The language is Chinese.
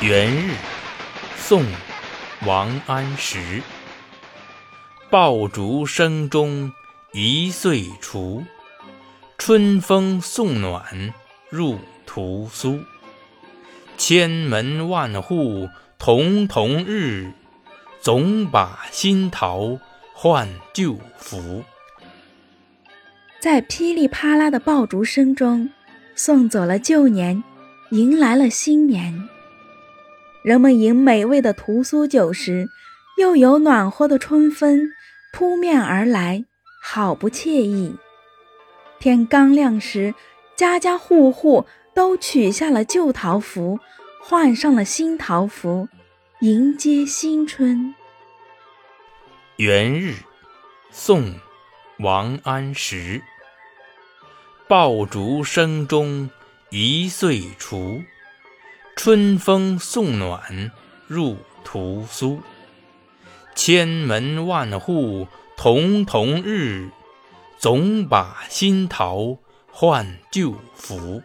元日，宋·王安石。爆竹声中一岁除，春风送暖入屠苏。千门万户曈曈日，总把新桃换旧符。在噼里啪啦的爆竹声中，送走了旧年，迎来了新年。人们饮美味的屠苏酒时，又有暖和的春风扑面而来，好不惬意。天刚亮时，家家户户都取下了旧桃符，换上了新桃符，迎接新春。元日，宋·王安石。爆竹声中一岁除。春风送暖入屠苏，千门万户曈曈日，总把新桃换旧符。